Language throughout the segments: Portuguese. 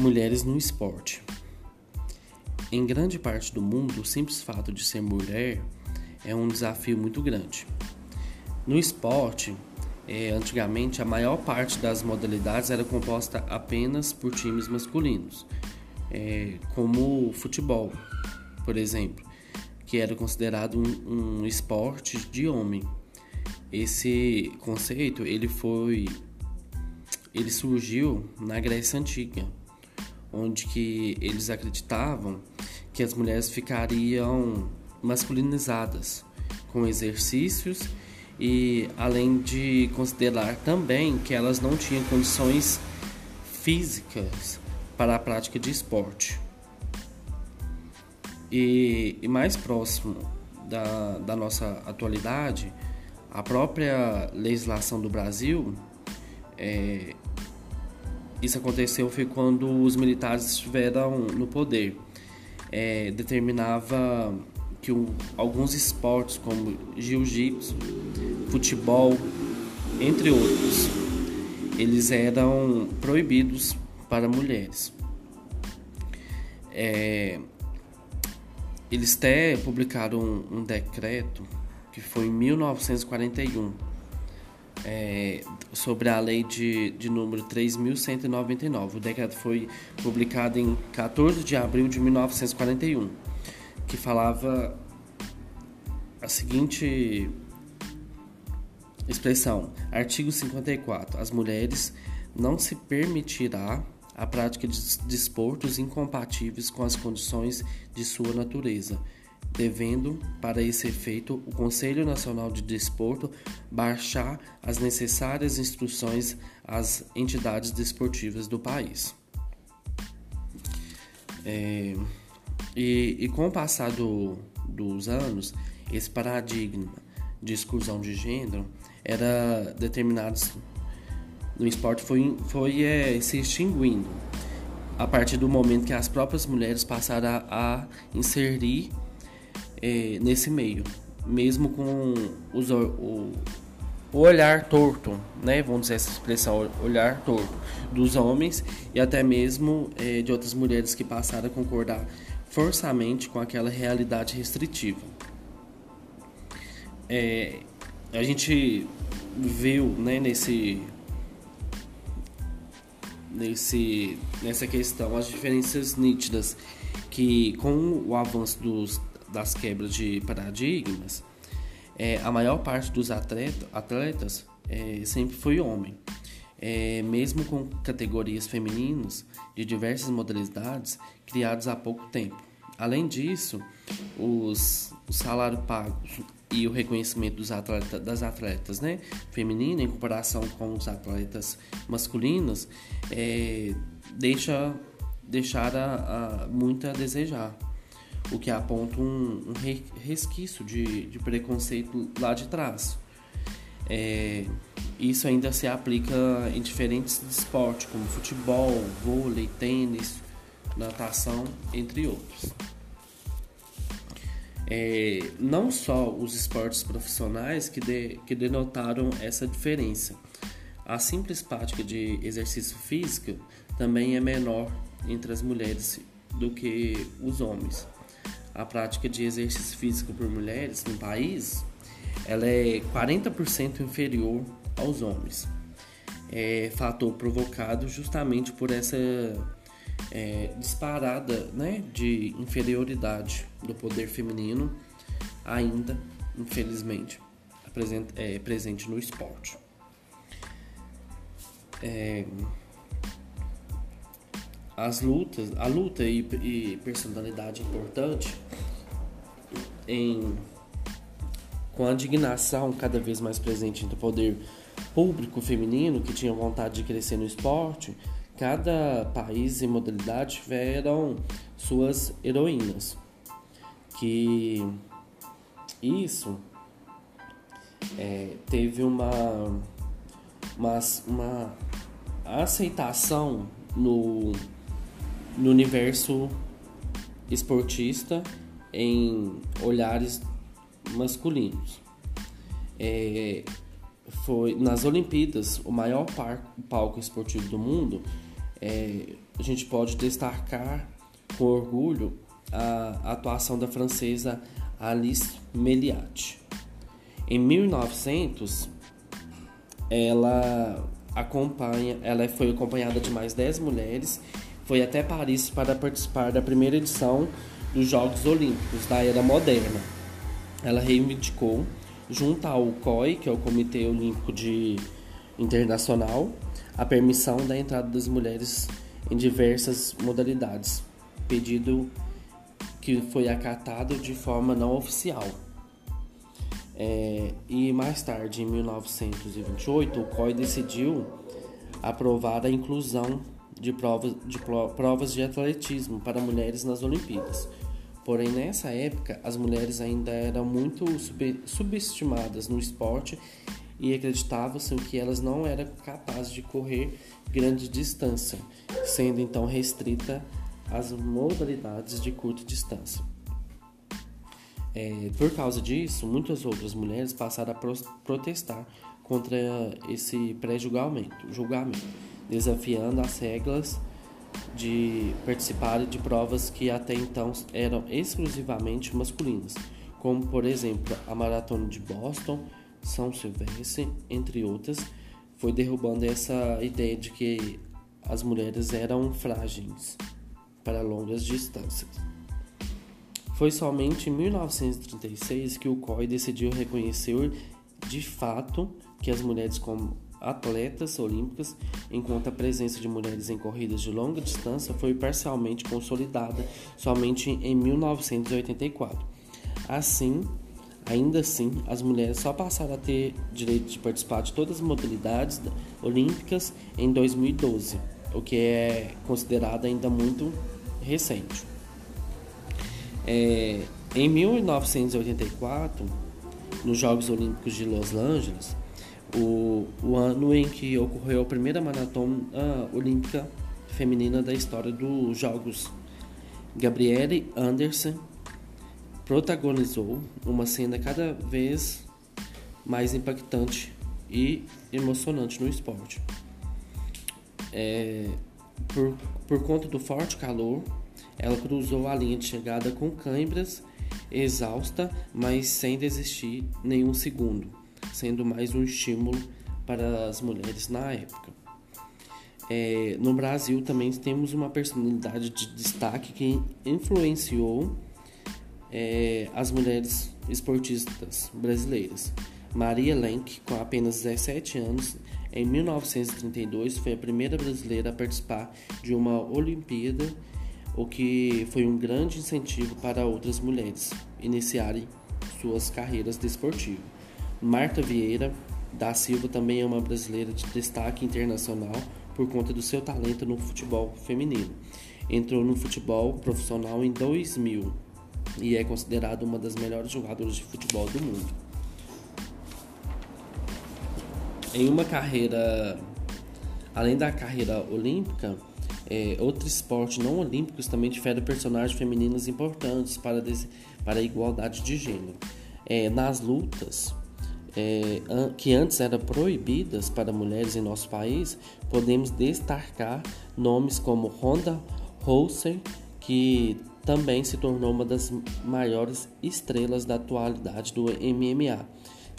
Mulheres no esporte. Em grande parte do mundo, o simples fato de ser mulher é um desafio muito grande. No esporte, é, antigamente a maior parte das modalidades era composta apenas por times masculinos, é, como o futebol, por exemplo, que era considerado um, um esporte de homem. Esse conceito ele foi ele surgiu na Grécia Antiga, onde que eles acreditavam que as mulheres ficariam masculinizadas com exercícios e além de considerar também que elas não tinham condições físicas para a prática de esporte. E, e mais próximo da, da nossa atualidade, a própria legislação do Brasil é, isso aconteceu foi quando os militares estiveram no poder. É, determinava que alguns esportes como jiu-jitsu, futebol, entre outros, eles eram proibidos para mulheres. É, eles até publicaram um, um decreto que foi em 1941 é, sobre a lei de, de número 3.199. O decreto foi publicado em 14 de abril de 1941, que falava a seguinte expressão: artigo 54. As mulheres não se permitirá a prática de desportos incompatíveis com as condições de sua natureza devendo, para esse efeito, o Conselho Nacional de Desporto baixar as necessárias instruções às entidades desportivas do país. É, e, e, com o passar do, dos anos, esse paradigma de exclusão de gênero era determinado no esporte foi, foi é, se extinguindo a partir do momento que as próprias mulheres passaram a, a inserir é, nesse meio, mesmo com os, o, o olhar torto, né? Vamos dizer essa expressão, olhar torto dos homens e até mesmo é, de outras mulheres que passaram a concordar forçamente com aquela realidade restritiva. É, a gente viu, né, nesse nesse nessa questão as diferenças nítidas que com o avanço dos das quebras de paradigmas, é, a maior parte dos atleta, atletas é, sempre foi homem. É, mesmo com categorias femininas de diversas modalidades criadas há pouco tempo. Além disso, os, o salário pago e o reconhecimento dos atleta, das atletas né, femininas em comparação com os atletas masculinos é, deixa deixar a, a, muito a desejar o que aponta um, um resquício de, de, preconceito lá de trás. É, isso ainda se aplica em diferentes esportes, como futebol, vôlei, tênis, natação, entre outros. É, não só os esportes profissionais que, de, que denotaram essa diferença. A simples prática de exercício físico também é menor entre as mulheres do que os homens a prática de exercício físico por mulheres no país, ela é 40% inferior aos homens. É fator provocado justamente por essa é, disparada né, de inferioridade do poder feminino, ainda, infelizmente, é, presente no esporte. É, as lutas, a luta e, e personalidade importante em com a indignação cada vez mais presente do poder público feminino que tinha vontade de crescer no esporte, cada país e modalidade tiveram suas heroínas. Que isso é, teve uma, uma, uma aceitação no no universo esportista em olhares masculinos. É, foi nas Olimpíadas o maior palco esportivo do mundo é, a gente pode destacar com orgulho a atuação da francesa Alice Meliat. Em 1900, ela acompanha, ela foi acompanhada de mais 10 mulheres, foi até Paris para participar da primeira edição dos Jogos Olímpicos da Era Moderna. Ela reivindicou, junto ao COI, que é o Comitê Olímpico de Internacional, a permissão da entrada das mulheres em diversas modalidades, pedido que foi acatado de forma não oficial. É, e mais tarde, em 1928, o COI decidiu aprovar a inclusão de provas de, provas de atletismo para mulheres nas Olimpíadas. Porém, nessa época, as mulheres ainda eram muito sub subestimadas no esporte e acreditava-se que elas não eram capazes de correr grande distância, sendo então restrita às modalidades de curta distância. É, por causa disso, muitas outras mulheres passaram a pro protestar contra esse pré-julgamento, julgamento, desafiando as regras de participar de provas que até então eram exclusivamente masculinas, como por exemplo a maratona de Boston, São Silvestre, entre outras, foi derrubando essa ideia de que as mulheres eram frágeis para longas distâncias. Foi somente em 1936 que o COI decidiu reconhecer de fato que as mulheres como atletas olímpicas, enquanto a presença de mulheres em corridas de longa distância foi parcialmente consolidada somente em 1984. Assim, ainda assim, as mulheres só passaram a ter direito de participar de todas as modalidades olímpicas em 2012, o que é considerado ainda muito recente. É, em 1984, nos Jogos Olímpicos de Los Angeles, o, o ano em que ocorreu a primeira maratona olímpica feminina da história dos Jogos, Gabriele Anderson protagonizou uma cena cada vez mais impactante e emocionante no esporte. É, por, por conta do forte calor, ela cruzou a linha de chegada com câimbras, exausta, mas sem desistir nenhum segundo, sendo mais um estímulo para as mulheres na época. É, no Brasil também temos uma personalidade de destaque que influenciou é, as mulheres esportistas brasileiras. Maria Lenk, com apenas 17 anos, em 1932 foi a primeira brasileira a participar de uma Olimpíada, o que foi um grande incentivo para outras mulheres iniciarem suas carreiras desportivas. Marta Vieira da Silva também é uma brasileira de destaque internacional por conta do seu talento no futebol feminino. Entrou no futebol profissional em 2000 e é considerada uma das melhores jogadoras de futebol do mundo em uma carreira, além da carreira olímpica, é, outro esporte não olímpicos também tiveram personagens femininas importantes para, para a igualdade de gênero. É, nas lutas, é, que antes eram proibidas para mulheres em nosso país, podemos destacar nomes como Ronda Rousey, que também se tornou uma das maiores estrelas da atualidade do MMA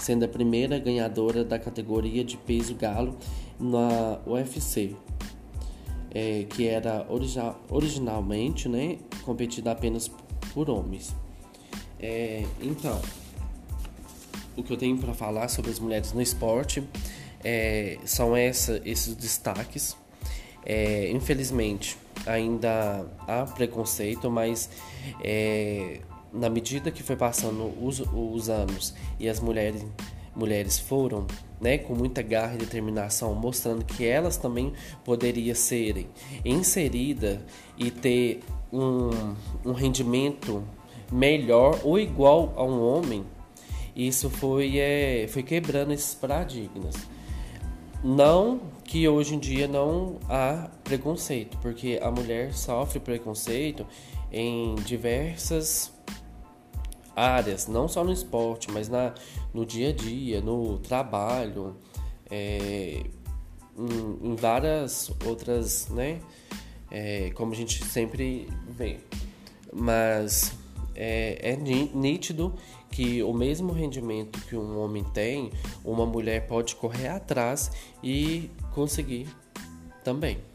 sendo a primeira ganhadora da categoria de peso galo na UFC, é, que era origi originalmente né, competida apenas por homens. É, então, o que eu tenho para falar sobre as mulheres no esporte é, são essa, esses destaques. É, infelizmente, ainda há preconceito, mas é, na medida que foi passando os, os anos e as mulheres, mulheres foram né, com muita garra e determinação, mostrando que elas também poderiam serem inseridas e ter um, um rendimento melhor ou igual a um homem, isso foi, é, foi quebrando esses paradigmas. Não que hoje em dia não há preconceito, porque a mulher sofre preconceito em diversas áreas, não só no esporte, mas na, no dia a dia, no trabalho, é, em, em, várias outras né, é, como a gente sempre vê. Mas é, é nítido que o mesmo rendimento que um homem tem, uma mulher pode correr atrás e conseguir também.